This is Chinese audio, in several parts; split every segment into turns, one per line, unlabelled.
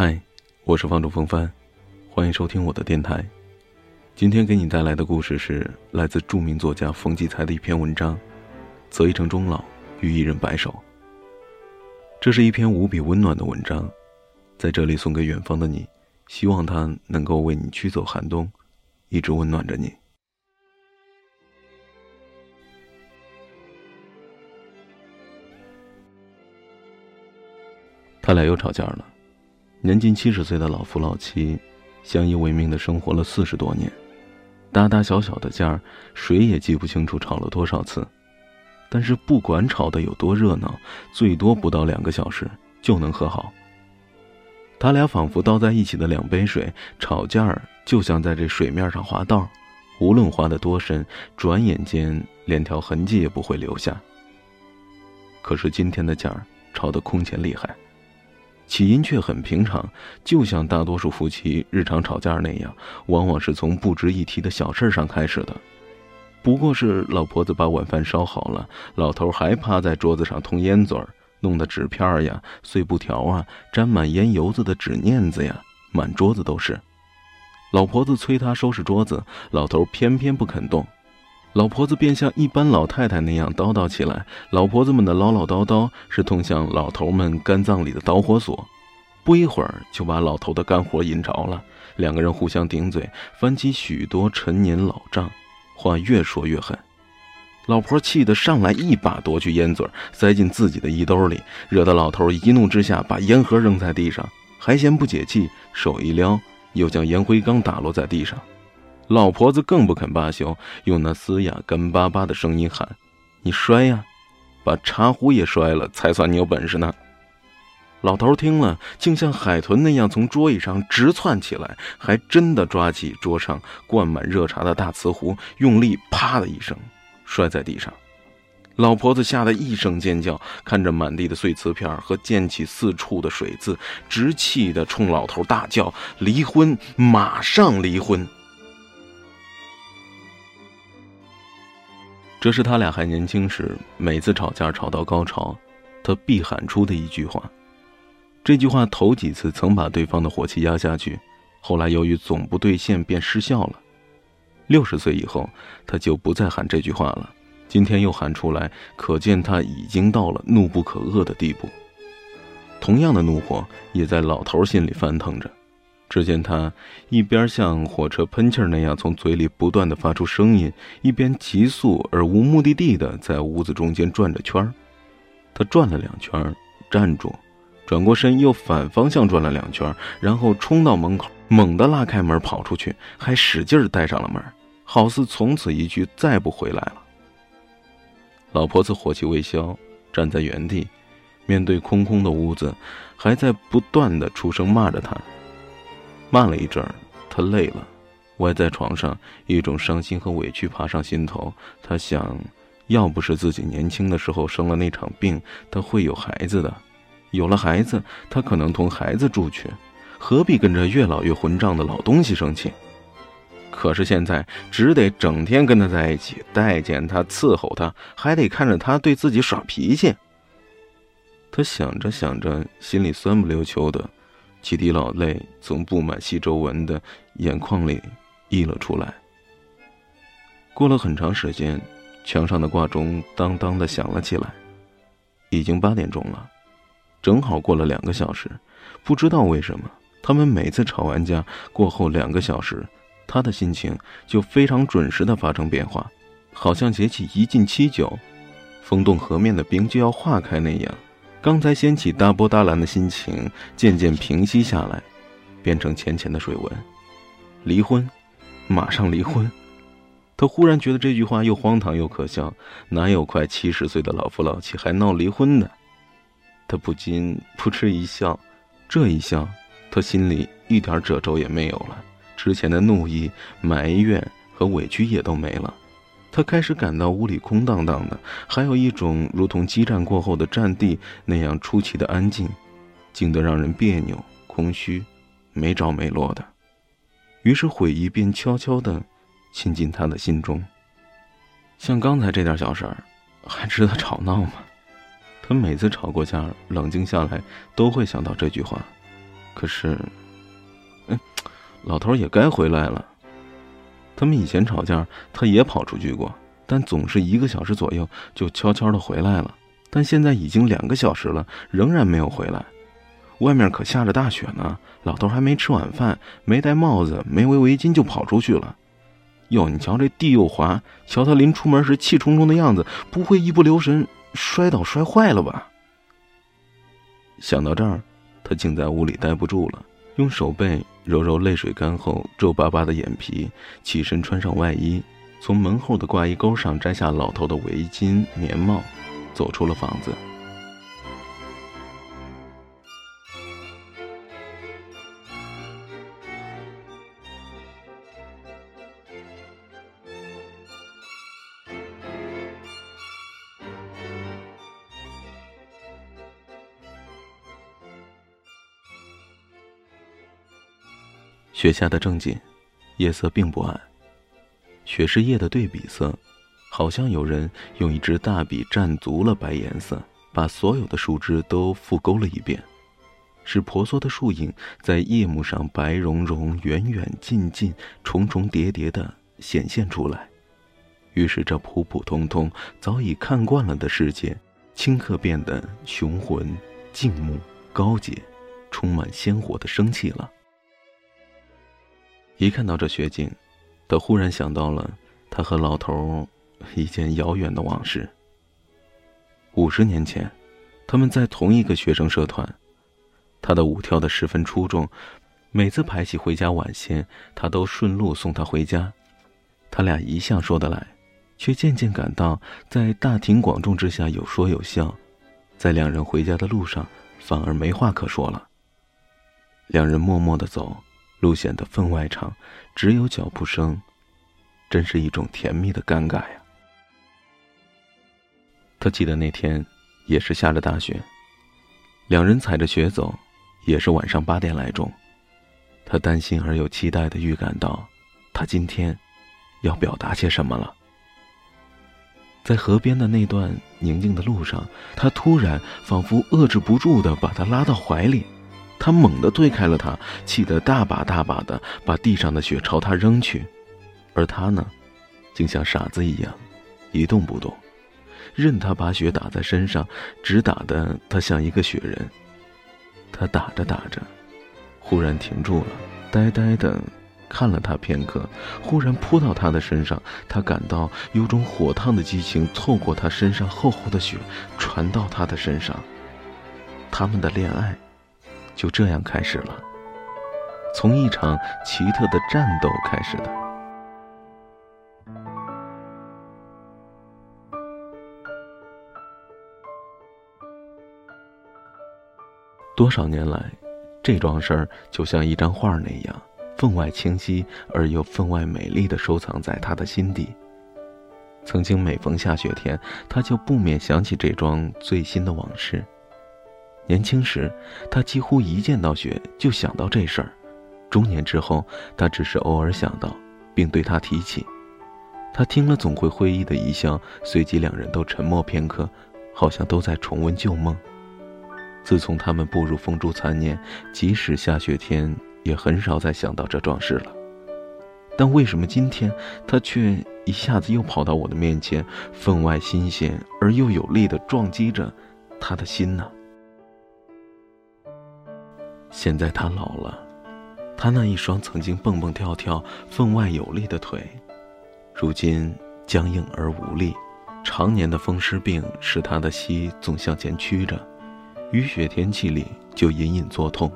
嗨，我是房主风帆，欢迎收听我的电台。今天给你带来的故事是来自著名作家冯骥才的一篇文章，《择一城终老，与一人白首》。这是一篇无比温暖的文章，在这里送给远方的你，希望它能够为你驱走寒冬，一直温暖着你。他俩又吵架了。年近七十岁的老夫老妻，相依为命的生活了四十多年，大大小小的架谁也记不清楚吵了多少次。但是不管吵得有多热闹，最多不到两个小时就能和好。他俩仿佛倒在一起的两杯水，吵架儿就像在这水面上滑道，无论滑得多深，转眼间连条痕迹也不会留下。可是今天的架吵得空前厉害。起因却很平常，就像大多数夫妻日常吵架那样，往往是从不值一提的小事上开始的。不过是老婆子把晚饭烧好了，老头还趴在桌子上通烟嘴儿，弄得纸片呀、碎布条啊、沾满烟油子的纸念子呀，满桌子都是。老婆子催他收拾桌子，老头偏偏不肯动。老婆子便像一般老太太那样叨叨起来。老婆子们的唠唠叨叨是通向老头们肝脏里的导火索，不一会儿就把老头的肝火引着了。两个人互相顶嘴，翻起许多陈年老账，话越说越狠。老婆气得上来一把夺去烟嘴，塞进自己的衣兜里，惹得老头一怒之下把烟盒扔在地上，还嫌不解气，手一撩，又将烟灰缸打落在地上。老婆子更不肯罢休，用那嘶哑干巴巴的声音喊：“你摔呀，把茶壶也摔了，才算你有本事呢！”老头听了，竟像海豚那样从桌椅上直窜起来，还真的抓起桌上灌满热茶的大瓷壶，用力“啪”的一声摔在地上。老婆子吓得一声尖叫，看着满地的碎瓷片和溅起四处的水渍，直气的冲老头大叫：“离婚，马上离婚！”这是他俩还年轻时，每次吵架吵到高潮，他必喊出的一句话。这句话头几次曾把对方的火气压下去，后来由于总不兑现，便失效了。六十岁以后，他就不再喊这句话了。今天又喊出来，可见他已经到了怒不可遏的地步。同样的怒火也在老头心里翻腾着。只见他一边像火车喷气那样从嘴里不断的发出声音，一边急速而无目的地的在屋子中间转着圈。他转了两圈，站住，转过身又反方向转了两圈，然后冲到门口，猛地拉开门跑出去，还使劲带上了门，好似从此一去再不回来了。老婆子火气未消，站在原地，面对空空的屋子，还在不断的出声骂着他。慢了一阵儿，他累了，歪在床上，一种伤心和委屈爬上心头。他想，要不是自己年轻的时候生了那场病，他会有孩子的。有了孩子，他可能同孩子住去，何必跟着越老越混账的老东西生气？可是现在只得整天跟他在一起，待见他，伺候他，还得看着他对自己耍脾气。他想着想着，心里酸不溜秋的。几滴老泪从布满细皱纹的眼眶里溢了出来。过了很长时间，墙上的挂钟当当的响了起来，已经八点钟了，正好过了两个小时。不知道为什么，他们每次吵完架过后两个小时，他的心情就非常准时的发生变化，好像节气一进七九，风冻河面的冰就要化开那样。刚才掀起大波大澜的心情渐渐平息下来，变成浅浅的水纹。离婚，马上离婚。他忽然觉得这句话又荒唐又可笑，哪有快七十岁的老夫老妻还闹离婚的？他不禁扑哧一笑，这一笑，他心里一点褶皱也没有了，之前的怒意、埋怨和委屈也都没了。他开始感到屋里空荡荡的，还有一种如同激战过后的战地那样出奇的安静，静得让人别扭、空虚、没着没落的。于是悔意便悄悄地侵进他的心中。像刚才这点小事儿，还值得吵闹吗？他每次吵过架，冷静下来都会想到这句话。可是，哎，老头也该回来了。他们以前吵架，他也跑出去过，但总是一个小时左右就悄悄的回来了。但现在已经两个小时了，仍然没有回来。外面可下着大雪呢，老头还没吃晚饭，没戴帽子，没围围巾就跑出去了。哟，你瞧这地又滑，瞧他临出门时气冲冲的样子，不会一不留神摔倒摔坏了吧？想到这儿，他竟在屋里待不住了，用手背揉揉泪水干后皱巴巴的眼皮，起身穿上外衣，从门后的挂衣钩上摘下老头的围巾、棉帽，走出了房子。雪下的正紧，夜色并不暗。雪是夜的对比色，好像有人用一支大笔蘸足了白颜色，把所有的树枝都复勾了一遍，使婆娑的树影在夜幕上白茸茸、远远近近、重重叠叠的显现出来。于是，这普普通通、早已看惯了的世界，顷刻变得雄浑、静穆、高洁，充满鲜活的生气了。一看到这雪景，他忽然想到了他和老头一件遥远的往事。五十年前，他们在同一个学生社团，他的舞跳得十分出众，每次排戏回家晚些，他都顺路送他回家。他俩一向说得来，却渐渐感到在大庭广众之下有说有笑，在两人回家的路上反而没话可说了。两人默默的走。路显得分外长，只有脚步声，真是一种甜蜜的尴尬呀。他记得那天也是下着大雪，两人踩着雪走，也是晚上八点来钟。他担心而又期待的预感到，他今天要表达些什么了。在河边的那段宁静的路上，他突然仿佛遏制不住的把他拉到怀里。他猛地推开了他，气得大把大把的把地上的雪朝他扔去，而他呢，竟像傻子一样，一动不动，任他把雪打在身上，只打得他像一个雪人。他打着打着，忽然停住了，呆呆的看了他片刻，忽然扑到他的身上。他感到有种火烫的激情透过他身上厚厚的雪，传到他的身上。他们的恋爱。就这样开始了，从一场奇特的战斗开始的。多少年来，这桩事儿就像一张画那样，分外清晰而又分外美丽的收藏在他的心底。曾经每逢下雪天，他就不免想起这桩最新的往事。年轻时，他几乎一见到雪就想到这事儿；中年之后，他只是偶尔想到，并对他提起。他听了，总会会意的一笑。随即，两人都沉默片刻，好像都在重温旧梦。自从他们步入风烛残年，即使下雪天，也很少再想到这桩事了。但为什么今天他却一下子又跑到我的面前，分外新鲜而又有力地撞击着他的心呢？现在他老了，他那一双曾经蹦蹦跳跳、分外有力的腿，如今僵硬而无力。常年的风湿病使他的膝总向前屈着，雨雪天气里就隐隐作痛。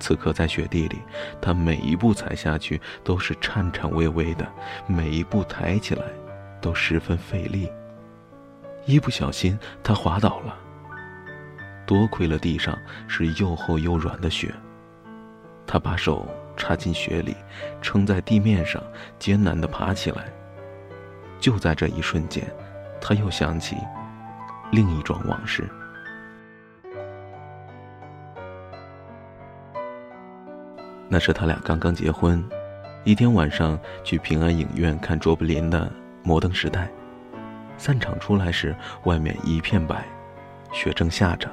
此刻在雪地里，他每一步踩下去都是颤颤巍巍的，每一步抬起来都十分费力。一不小心，他滑倒了。多亏了地上是又厚又软的雪，他把手插进雪里，撑在地面上，艰难地爬起来。就在这一瞬间，他又想起另一桩往事。那是他俩刚刚结婚，一天晚上去平安影院看卓别林的《摩登时代》，散场出来时，外面一片白，雪正下着。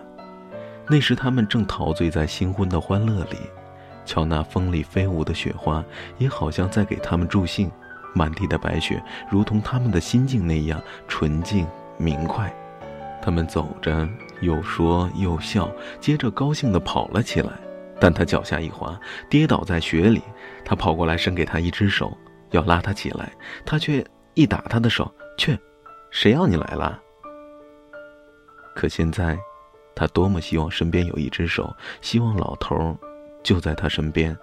那时他们正陶醉在新婚的欢乐里，瞧那风里飞舞的雪花，也好像在给他们助兴。满地的白雪，如同他们的心境那样纯净明快。他们走着，又说又笑，接着高兴地跑了起来。但他脚下一滑，跌倒在雪里。他跑过来，伸给他一只手，要拉他起来，他却一打他的手，去，谁要你来了？可现在，他多么希望身边有一只手，希望老头就在他身边。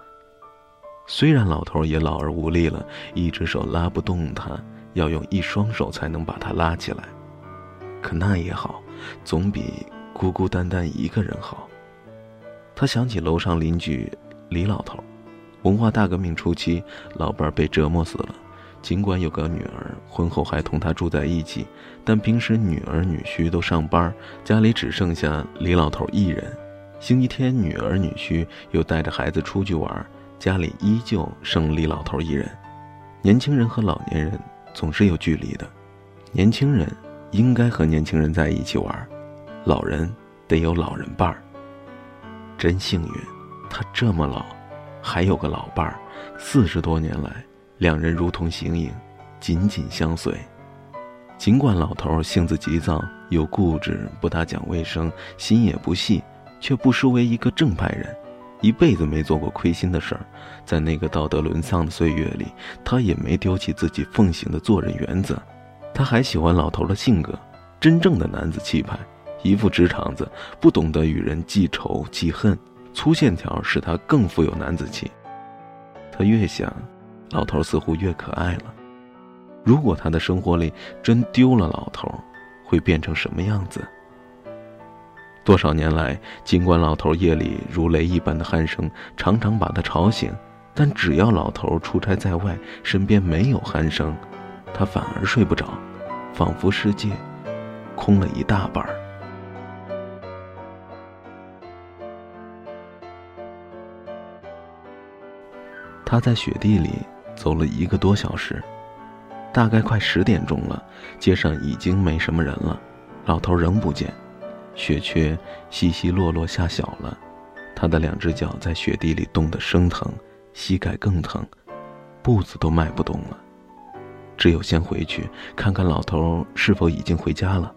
虽然老头也老而无力了，一只手拉不动他，要用一双手才能把他拉起来。可那也好，总比孤孤单单一个人好。他想起楼上邻居李老头，文化大革命初期，老伴儿被折磨死了。尽管有个女儿，婚后还同他住在一起，但平时女儿女婿都上班，家里只剩下李老头一人。星期天，女儿女婿又带着孩子出去玩，家里依旧剩李老头一人。年轻人和老年人总是有距离的，年轻人。应该和年轻人在一起玩，老人得有老人伴儿。真幸运，他这么老，还有个老伴儿。四十多年来，两人如同形影，紧紧相随。尽管老头性子急躁，又固执，不大讲卫生，心也不细，却不失为一个正派人。一辈子没做过亏心的事儿，在那个道德沦丧的岁月里，他也没丢弃自己奉行的做人原则。他还喜欢老头的性格，真正的男子气派，一副直肠子，不懂得与人记仇记恨，粗线条使他更富有男子气。他越想，老头似乎越可爱了。如果他的生活里真丢了老头，会变成什么样子？多少年来，尽管老头夜里如雷一般的鼾声常常把他吵醒，但只要老头出差在外，身边没有鼾声，他反而睡不着。仿佛世界空了一大半儿。他在雪地里走了一个多小时，大概快十点钟了，街上已经没什么人了，老头仍不见，雪却稀稀落落下小了，他的两只脚在雪地里冻得生疼，膝盖更疼，步子都迈不动了。只有先回去看看老头是否已经回家了。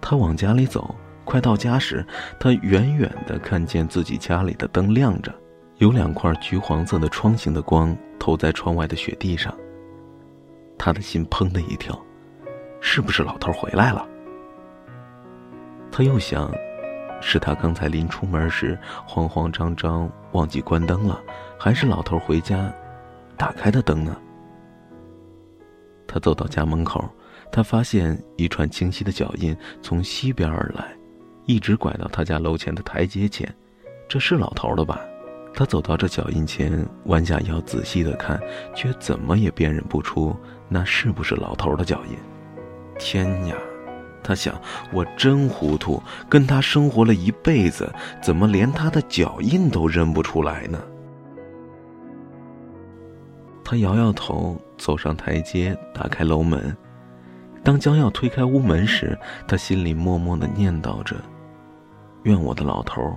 他往家里走，快到家时，他远远的看见自己家里的灯亮着，有两块橘黄色的窗形的光投在窗外的雪地上。他的心砰的一跳，是不是老头回来了？他又想。是他刚才临出门时慌慌张张忘记关灯了，还是老头回家打开的灯呢？他走到家门口，他发现一串清晰的脚印从西边而来，一直拐到他家楼前的台阶前。这是老头的吧？他走到这脚印前，弯下腰仔细的看，却怎么也辨认不出那是不是老头的脚印。天呀！他想，我真糊涂，跟他生活了一辈子，怎么连他的脚印都认不出来呢？他摇摇头，走上台阶，打开楼门。当将要推开屋门时，他心里默默的念叨着：“愿我的老头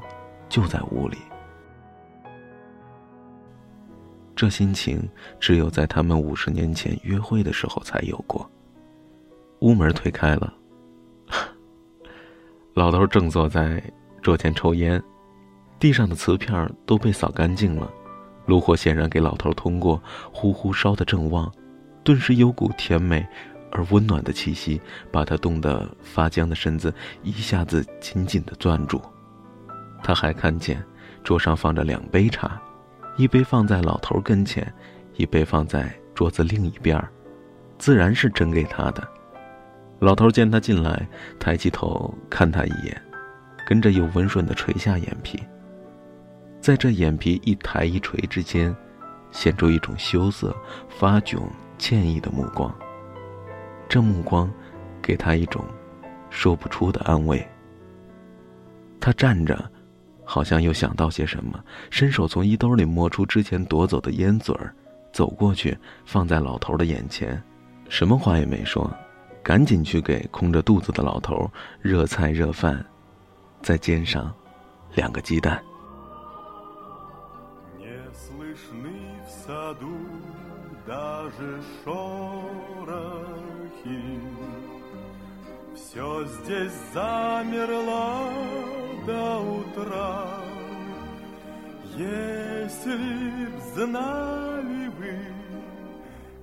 就在屋里。”这心情只有在他们五十年前约会的时候才有过。屋门推开了。老头正坐在桌前抽烟，地上的瓷片都被扫干净了，炉火显然给老头通过，呼呼烧得正旺，顿时有股甜美而温暖的气息，把他冻得发僵的身子一下子紧紧地攥住。他还看见桌上放着两杯茶，一杯放在老头跟前，一杯放在桌子另一边自然是斟给他的。老头见他进来，抬起头看他一眼，跟着又温顺地垂下眼皮。在这眼皮一抬一垂之间，显出一种羞涩、发窘、歉意的目光。这目光，给他一种说不出的安慰。他站着，好像又想到些什么，伸手从衣兜里摸出之前夺走的烟嘴儿，走过去放在老头的眼前，什么话也没说。
赶紧去给空着肚子的老头热菜热饭，再煎上两个鸡蛋。
даже шорохи. Все здесь замерло до утра. Если б знали вы,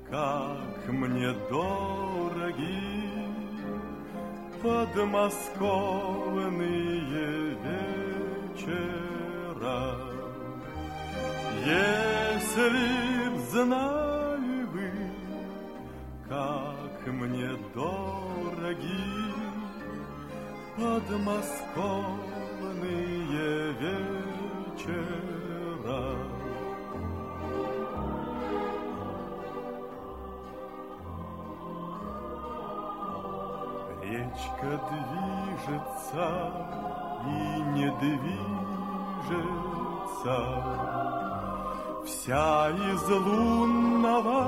как мне дороги подмосковные вечера. Если б знали мне дороги подмосковные вечера. Речка движется и не движется, Вся из лунного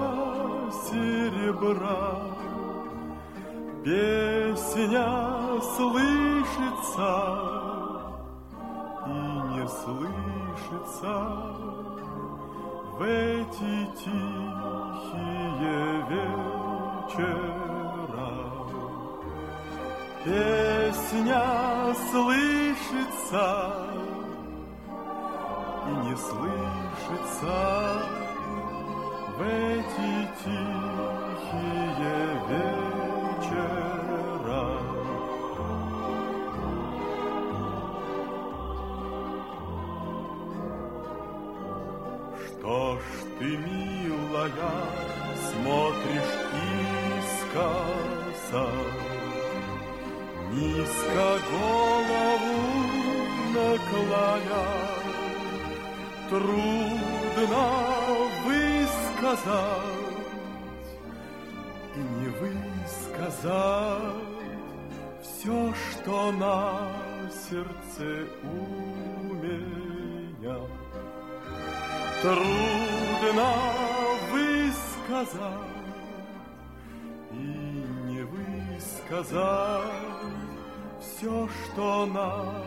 серебра. Песня слышится и не слышится В эти тихие вечера. Песня слышится и не слышится в эти тихие вечера. Что ж ты, милая, смотришь искоса? Низко голову наклоня, Трудно высказать высказать Все, что на сердце у меня. Трудно высказать И не высказать все, что на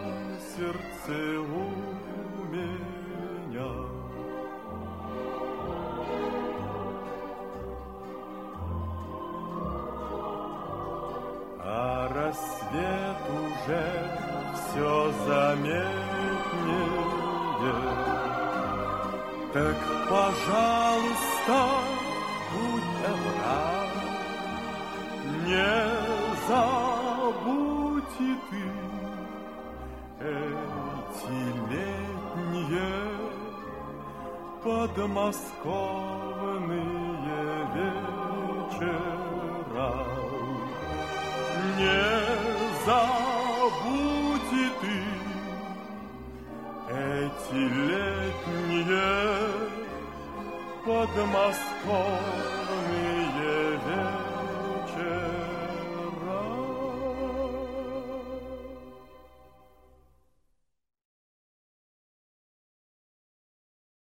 сердце у меня. Так, пожалуйста, будь добра, не забудь и ты эти летние подмосковные вечера. Не забудь Двадцатилетние Подмосковье.